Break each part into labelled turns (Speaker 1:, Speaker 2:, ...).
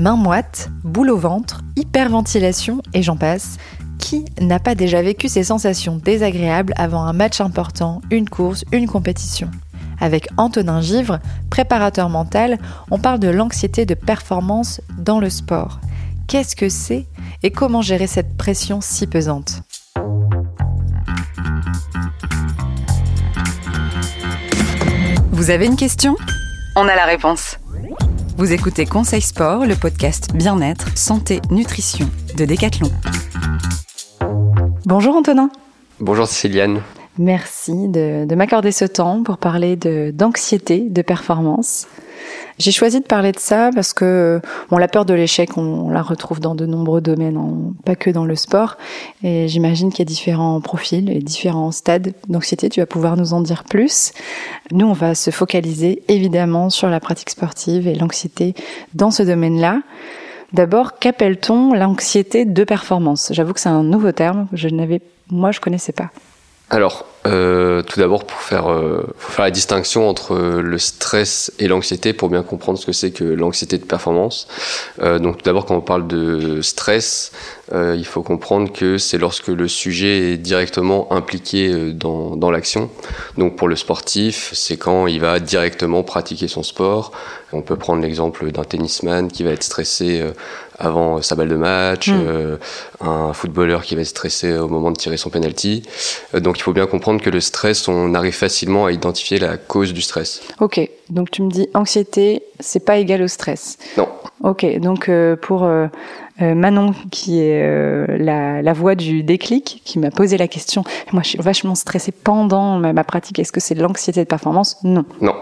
Speaker 1: Main moite, boule au ventre, hyperventilation et j'en passe. Qui n'a pas déjà vécu ces sensations désagréables avant un match important, une course, une compétition? Avec Antonin Givre, préparateur mental, on parle de l'anxiété de performance dans le sport. Qu'est-ce que c'est et comment gérer cette pression si pesante? Vous avez une question? On a la réponse. Vous écoutez Conseil Sport, le podcast Bien-être, Santé, Nutrition de Decathlon. Bonjour Antonin.
Speaker 2: Bonjour Céliane.
Speaker 1: Merci de, de m'accorder ce temps pour parler d'anxiété, de, performance. J'ai choisi de parler de ça parce que la peur de l'échec, on, la retrouve dans de nombreux domaines, pas que dans le sport. Et j'imagine qu'il y a différents profils et différents stades d'anxiété. Tu vas pouvoir nous en dire plus. Nous, on va se focaliser évidemment sur la pratique sportive et l'anxiété dans ce domaine-là. D'abord, qu'appelle-t-on l'anxiété de performance? J'avoue que c'est un nouveau terme je n'avais, moi, je connaissais pas.
Speaker 2: Alors, euh, tout d'abord, pour faire, euh, faut faire la distinction entre le stress et l'anxiété pour bien comprendre ce que c'est que l'anxiété de performance. Euh, donc, tout d'abord, quand on parle de stress, euh, il faut comprendre que c'est lorsque le sujet est directement impliqué euh, dans, dans l'action. Donc, pour le sportif, c'est quand il va directement pratiquer son sport. On peut prendre l'exemple d'un tennisman qui va être stressé euh, avant sa balle de match, mm. euh, un footballeur qui va être stressé au moment de tirer son penalty. Euh, donc il faut bien comprendre que le stress, on arrive facilement à identifier la cause du stress.
Speaker 1: Ok, donc tu me dis anxiété, c'est pas égal au stress.
Speaker 2: Non.
Speaker 1: Ok, donc euh, pour euh, euh, Manon, qui est euh, la, la, voix du déclic, qui m'a posé la question, moi je suis vachement stressée pendant ma, ma pratique, est-ce que c'est l'anxiété de performance? Non.
Speaker 2: Non.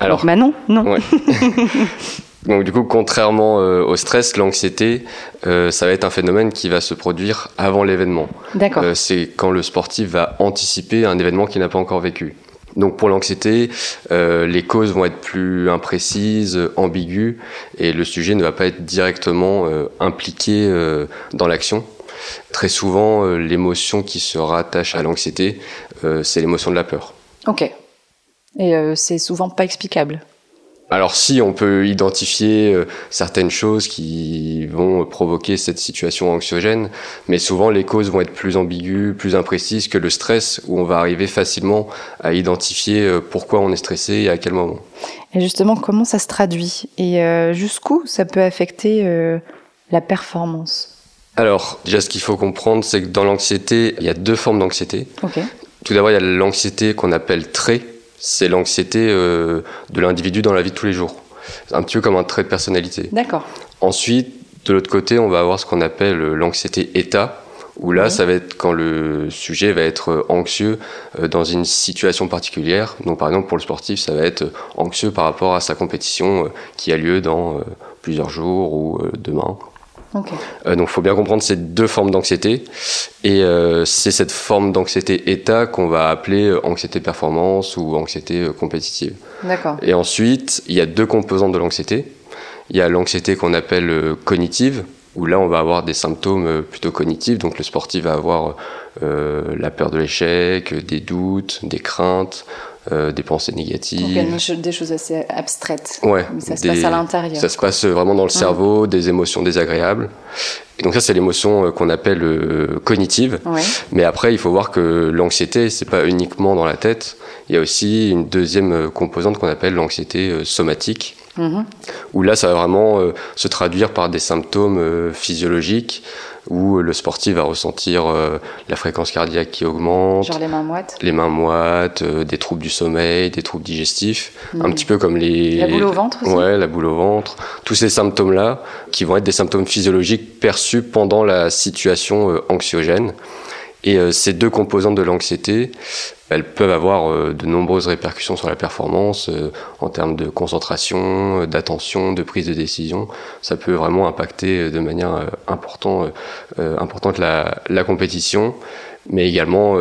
Speaker 1: Alors, donc Manon, non.
Speaker 2: Ouais. Donc du coup, contrairement euh, au stress, l'anxiété, euh, ça va être un phénomène qui va se produire avant l'événement.
Speaker 1: D'accord.
Speaker 2: Euh, c'est quand le sportif va anticiper un événement qu'il n'a pas encore vécu. Donc pour l'anxiété, les causes vont être plus imprécises, ambiguës, et le sujet ne va pas être directement impliqué dans l'action. Très souvent, l'émotion qui se rattache à l'anxiété, c'est l'émotion de la peur.
Speaker 1: Ok. Et c'est souvent pas explicable.
Speaker 2: Alors si on peut identifier euh, certaines choses qui vont provoquer cette situation anxiogène, mais souvent les causes vont être plus ambiguës, plus imprécises que le stress, où on va arriver facilement à identifier euh, pourquoi on est stressé et à quel moment.
Speaker 1: Et justement, comment ça se traduit et euh, jusqu'où ça peut affecter la performance?
Speaker 2: Alors déjà, ce qu'il faut comprendre, c'est que dans l'anxiété, il y a deux formes d'anxiété.
Speaker 1: Okay.
Speaker 2: Tout d'abord, il y a l'anxiété qu'on appelle trait c'est l'anxiété euh, de l'individu dans la vie de tous les jours. Un petit peu comme un trait de personnalité.
Speaker 1: D'accord.
Speaker 2: Ensuite, de l'autre côté, on va avoir ce qu'on appelle l'anxiété état, où là, ça va être quand le sujet va être anxieux euh, dans une situation particulière. Donc, par exemple, pour le sportif, ça va être anxieux par rapport à sa compétition euh, qui a lieu dans euh, plusieurs jours ou euh, demain.
Speaker 1: Okay.
Speaker 2: Euh, donc, il faut bien comprendre ces deux formes d'anxiété. Et euh, c'est cette forme d'anxiété état qu'on va appeler euh, anxiété performance ou anxiété euh, compétitive.
Speaker 1: D'accord.
Speaker 2: Et ensuite, il y a deux composantes de l'anxiété. Il y a l'anxiété qu'on appelle cognitive, où là, on va avoir des symptômes euh, plutôt cognitifs. Donc, le sportif va avoir euh, la peur de l'échec, des doutes, des craintes, euh, des pensées négatives.
Speaker 1: Donc, des choses assez abstraites.
Speaker 2: Ouais.
Speaker 1: Mais ça
Speaker 2: des,
Speaker 1: se passe à l'intérieur.
Speaker 2: Ça se passe vraiment dans le cerveau, des émotions désagréables. Et donc ça, c'est l'émotion qu'on appelle euh, cognitive.
Speaker 1: Ouais.
Speaker 2: Mais après, il faut voir que l'anxiété, c'est pas uniquement dans la tête. Il y a aussi une deuxième composante qu'on appelle l'anxiété euh, somatique.
Speaker 1: Mmh.
Speaker 2: Où là, ça va vraiment euh, se traduire par des symptômes euh, physiologiques où le sportif va ressentir euh, la fréquence cardiaque qui augmente,
Speaker 1: genre les mains moites,
Speaker 2: les mains moites, euh, des troubles du sommeil, des troubles digestifs, mmh. un petit peu comme les
Speaker 1: la boule au ventre aussi.
Speaker 2: ouais, la boule au ventre, tous ces symptômes là qui vont être des symptômes physiologiques perçus pendant la situation euh, anxiogène. Et euh, ces deux composantes de l'anxiété, elles peuvent avoir euh, de nombreuses répercussions sur la performance euh, en termes de concentration, d'attention, de prise de décision. Ça peut vraiment impacter de manière important, importante la, la, compétition, mais également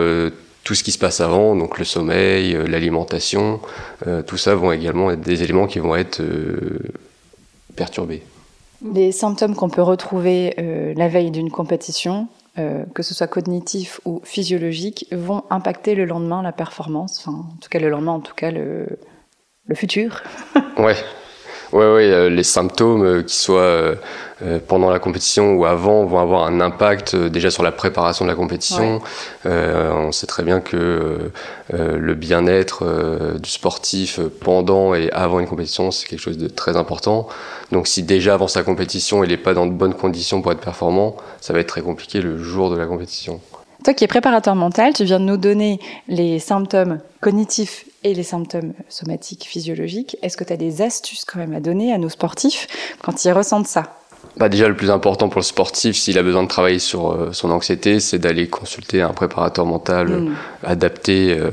Speaker 2: tout ce qui se passe avant, donc le sommeil, l'alimentation, tout ça vont également être des éléments qui vont être perturbés.
Speaker 1: Les symptômes qu'on peut retrouver la veille d'une compétition, euh, que ce soit cognitif ou physiologique, vont impacter le lendemain la performance, enfin, en tout cas le lendemain, en tout cas le, le futur.
Speaker 2: ouais. Ouais, ouais, les symptômes, qui soient euh, pendant la compétition ou avant vont avoir un impact euh, déjà sur la préparation de la compétition. Euh, on sait très bien que le bien-être du sportif pendant et avant une compétition, c'est quelque chose de très important. Donc si déjà avant sa compétition, il n'est pas dans de bonnes conditions pour être performant, ça va être très compliqué le jour de la compétition.
Speaker 1: Toi qui es préparateur mental, tu viens de nous donner les symptômes cognitifs et les symptômes somatiques, physiologiques. Est-ce que tu as des astuces quand même à donner à nos sportifs quand ils ressentent ça?
Speaker 2: Bah déjà, le plus important pour le sportif, s'il a besoin de travailler sur euh, son anxiété, c'est d'aller consulter un préparateur mental mm. adapté euh,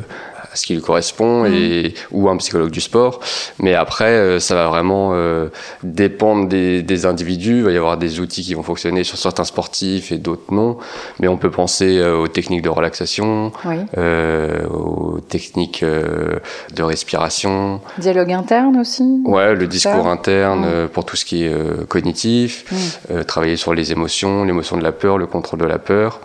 Speaker 2: à ce qui lui correspond mm. et ou un psychologue du sport. Mais après, euh, ça va vraiment euh, dépendre des, des, individus. Il va y avoir des outils qui vont fonctionner sur certains sportifs et d'autres non. Mais on peut penser euh, aux techniques de relaxation, aux techniques de respiration.
Speaker 1: Dialogue interne aussi.
Speaker 2: Ouais, le discours interne pour tout ce qui est cognitif. Mm. travailler sur les émotions, l'émotion de la peur, le contrôle de la peur.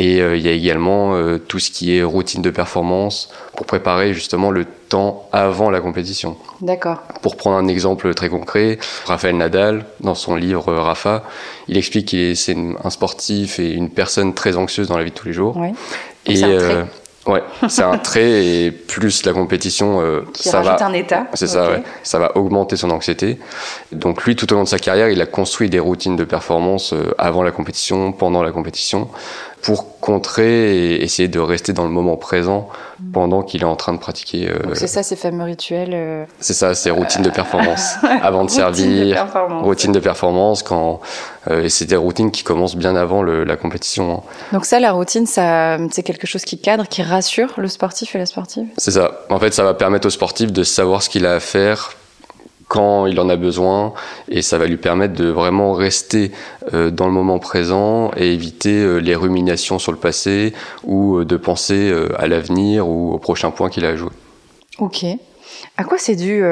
Speaker 2: Et euh, il y a également euh, tout ce qui est routine de performance pour préparer justement le temps avant la compétition.
Speaker 1: D'accord.
Speaker 2: Pour prendre un exemple très concret, Raphaël Nadal, dans son livre euh, Rafa, il explique que c'est un sportif et une personne très anxieuse dans la vie de tous les jours.
Speaker 1: Oui.
Speaker 2: Et, Ouais, c'est un trait et plus la compétition, euh,
Speaker 1: Qui
Speaker 2: ça
Speaker 1: rajoute
Speaker 2: va.
Speaker 1: un état.
Speaker 2: C'est ça, ouais. Ça va augmenter son anxiété. Donc lui, tout au long de sa carrière, il a construit des routines de performance euh, avant la compétition, pendant la compétition, pour contrer et essayer de rester dans le moment présent pendant qu'il est en train de pratiquer.
Speaker 1: Euh, Donc c'est ça, ces fameux rituels. Euh,
Speaker 2: c'est ça, ces routines de performance avant de servir. Routine de performance quand et c'est des routines qui commencent bien avant le, la compétition. Hein.
Speaker 1: Donc ça, la routine, ça, c'est quelque chose qui cadre, qui rassure le sportif et la sportive?
Speaker 2: C'est ça. En fait, ça va permettre au sportif de savoir ce qu'il a à faire quand il en a besoin et ça va lui permettre de vraiment rester euh, dans le moment présent et éviter euh, les ruminations sur le passé ou euh, de penser à l'avenir ou au prochain point qu'il a à jouer.
Speaker 1: Ok. À quoi c'est dû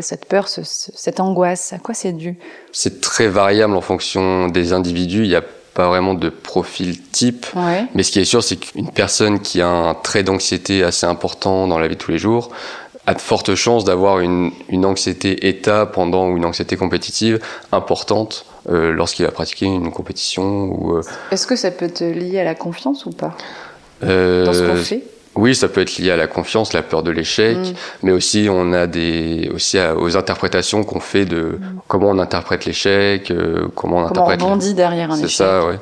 Speaker 1: cette peur, cette angoisse? À quoi c'est dû?
Speaker 2: C'est très variable en fonction des individus. Il n'y a pas vraiment de profil type. Mais ce qui est sûr, c'est qu'une personne qui a un trait d'anxiété assez important dans la vie de tous les jours a de fortes chances d'avoir une, une, anxiété état pendant ou une anxiété compétitive importante euh, lorsqu'il va pratiquer une compétition. Ou,
Speaker 1: euh... Est-ce que ça peut te lier à la confiance ou pas? Euh, dans ce qu'on fait?
Speaker 2: oui, ça peut être lié à la confiance, la peur de l'échec, mm. mais aussi on a des aussi aux interprétations qu'on fait de mm. comment on interprète l'échec, euh, comment on
Speaker 1: comment
Speaker 2: interprète.
Speaker 1: on rebondit derrière un échec.
Speaker 2: C'est ça, ouais.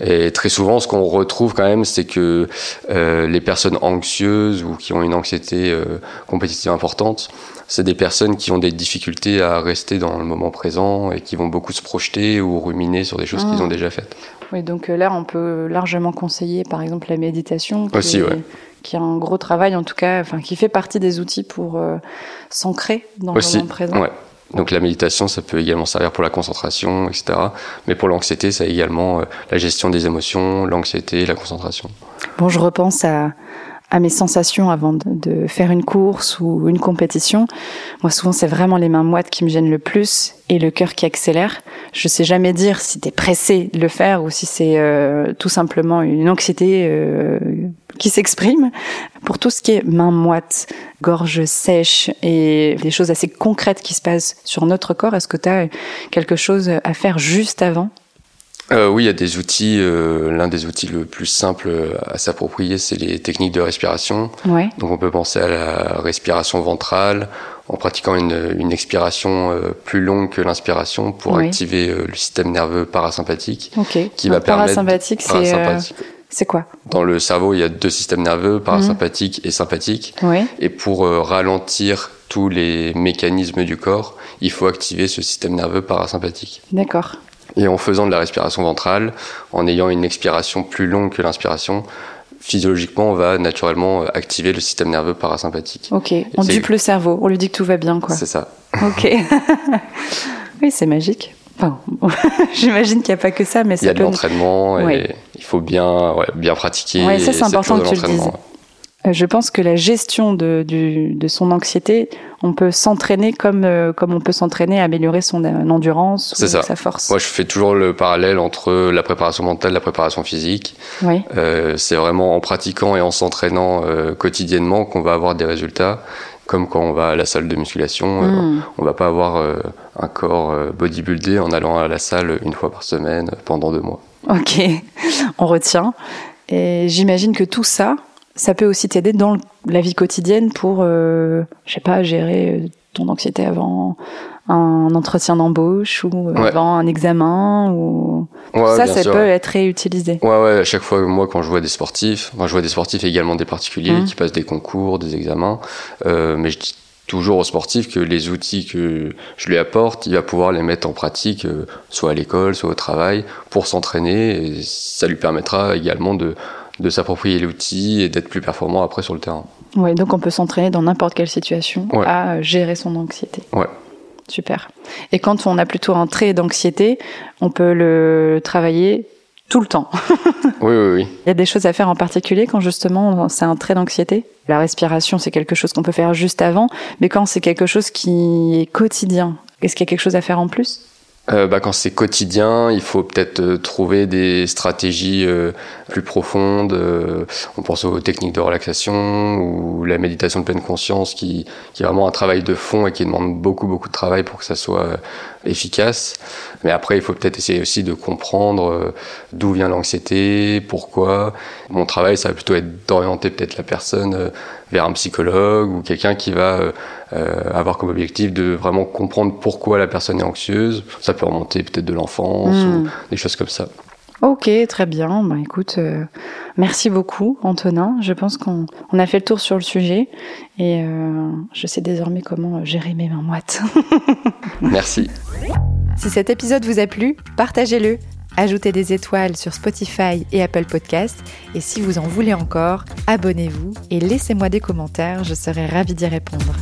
Speaker 2: Et très souvent, ce qu'on retrouve quand même, c'est que euh, les personnes anxieuses ou qui ont une anxiété euh, compétitive importante, c'est des personnes qui ont des difficultés à rester dans le moment présent et qui vont beaucoup se projeter ou ruminer sur des choses qu'ils ont déjà faites.
Speaker 1: Oui, donc là, on peut largement conseiller, par exemple, la méditation.
Speaker 2: Qui Aussi, ouais
Speaker 1: qui a un gros travail en tout cas, enfin qui fait partie des outils pour euh, s'ancrer dans le moment présent.
Speaker 2: Ouais. Donc la méditation, ça peut également servir pour la concentration, etc. Mais pour l'anxiété, ça a également euh, la gestion des émotions, l'anxiété, la concentration.
Speaker 1: Bon, je repense à, à mes sensations avant de, faire une course ou une compétition. Moi, souvent, c'est vraiment les mains moites qui me gênent le plus et le cœur qui accélère. Je sais jamais dire si t'es pressé de le faire ou si c'est euh, tout simplement une anxiété euh, qui s'exprime. Pour tout ce qui est mains moites, gorge sèche et des choses assez concrètes qui se passent sur notre corps, est-ce que tu as quelque chose à faire juste avant?
Speaker 2: Euh, oui, il y a des outils. Euh, L'un des outils le plus simple à s'approprier, c'est les techniques de respiration.
Speaker 1: Ouais.
Speaker 2: Donc on peut penser à la respiration ventrale en pratiquant une, une expiration euh, plus longue que l'inspiration pour activer euh, le système nerveux parasympathique.
Speaker 1: Okay.
Speaker 2: Qui va
Speaker 1: parasympathique,
Speaker 2: permettre. Parasympathique,
Speaker 1: c'est quoi?
Speaker 2: Dans le cerveau, il y a deux systèmes nerveux, parasympathique et sympathique.
Speaker 1: Oui.
Speaker 2: Et pour ralentir tous les mécanismes du corps, il faut activer ce système nerveux parasympathique.
Speaker 1: D'accord.
Speaker 2: Et en faisant de la respiration ventrale, en ayant une expiration plus longue que l'inspiration, physiologiquement, on va naturellement activer le système nerveux parasympathique.
Speaker 1: Ok, on dupe le cerveau, on lui dit que tout va bien, quoi.
Speaker 2: C'est ça.
Speaker 1: Ok. oui, c'est magique. Enfin, J'imagine qu'il n'y a pas que ça, mais
Speaker 2: Il y a de l'entraînement et il faut bien, ouais, bien pratiquer.
Speaker 1: Oui, ça c'est important que tu le dises. Euh, je pense que la gestion de, du, de son anxiété, on peut s'entraîner comme, euh, comme on peut s'entraîner à améliorer son euh, endurance ou sa force.
Speaker 2: Moi, je fais toujours le parallèle entre la préparation mentale et la préparation physique.
Speaker 1: Oui.
Speaker 2: Euh, c'est vraiment en pratiquant et en s'entraînant quotidiennement qu'on va avoir des résultats comme quand on va à la salle de musculation, mm. on va pas avoir un corps bodybuildé en allant à la salle une fois par semaine pendant deux mois.
Speaker 1: Ok, on retient. Et j'imagine que tout ça, ça peut aussi t'aider dans la vie quotidienne pour, je sais pas, gérer ton anxiété avant un entretien d'embauche ou avant un examen ou ça ça peut être réutilisé.
Speaker 2: Ouais ouais à chaque fois moi quand je vois des sportifs moi je vois des sportifs et également des particuliers mmh. qui passent des concours des examens euh, mais je dis toujours aux sportifs que les outils que je lui apporte il va pouvoir les mettre en pratique euh, soit à l'école soit au travail pour s'entraîner et ça lui permettra également de de s'approprier l'outil et d'être plus performant après sur le terrain.
Speaker 1: Ouais, donc on peut s'entraîner dans n'importe quelle situation à gérer son anxiété.
Speaker 2: Ouais.
Speaker 1: Super. Et quand on a plutôt un trait d'anxiété, on peut le travailler tout le temps.
Speaker 2: oui, oui, oui.
Speaker 1: Il y a des choses à faire en particulier quand justement c'est un trait d'anxiété? La respiration, c'est quelque chose qu'on peut faire juste avant, mais quand c'est quelque chose qui est quotidien, est-ce qu'il y a quelque chose à faire en plus?
Speaker 2: Euh, bah, quand c'est quotidien, il faut peut-être euh, trouver des stratégies euh, plus profondes. on pense aux techniques de relaxation ou la méditation de pleine conscience qui, qui est vraiment un travail de fond et qui demande beaucoup beaucoup de travail pour que ça soit efficace. Mais après, il faut peut-être essayer aussi de comprendre d'où vient l'anxiété, pourquoi. Mon travail, ça va plutôt être d'orienter peut-être la personne vers un psychologue ou quelqu'un qui va euh, avoir comme objectif de vraiment comprendre pourquoi la personne est anxieuse. Ça peut remonter peut-être de l'enfance ou hmm. des choses comme ça.
Speaker 1: Ok, très bien. Bah, écoute, euh, merci beaucoup, Antonin. Je pense qu'on a fait le tour sur le sujet et euh, je sais désormais comment gérer mes mains moites.
Speaker 2: merci.
Speaker 1: Si cet épisode vous a plu, partagez-le. Ajoutez des étoiles sur Spotify et Apple Podcasts. Et si vous en voulez encore, abonnez-vous et laissez-moi des commentaires, je serai ravie d'y répondre.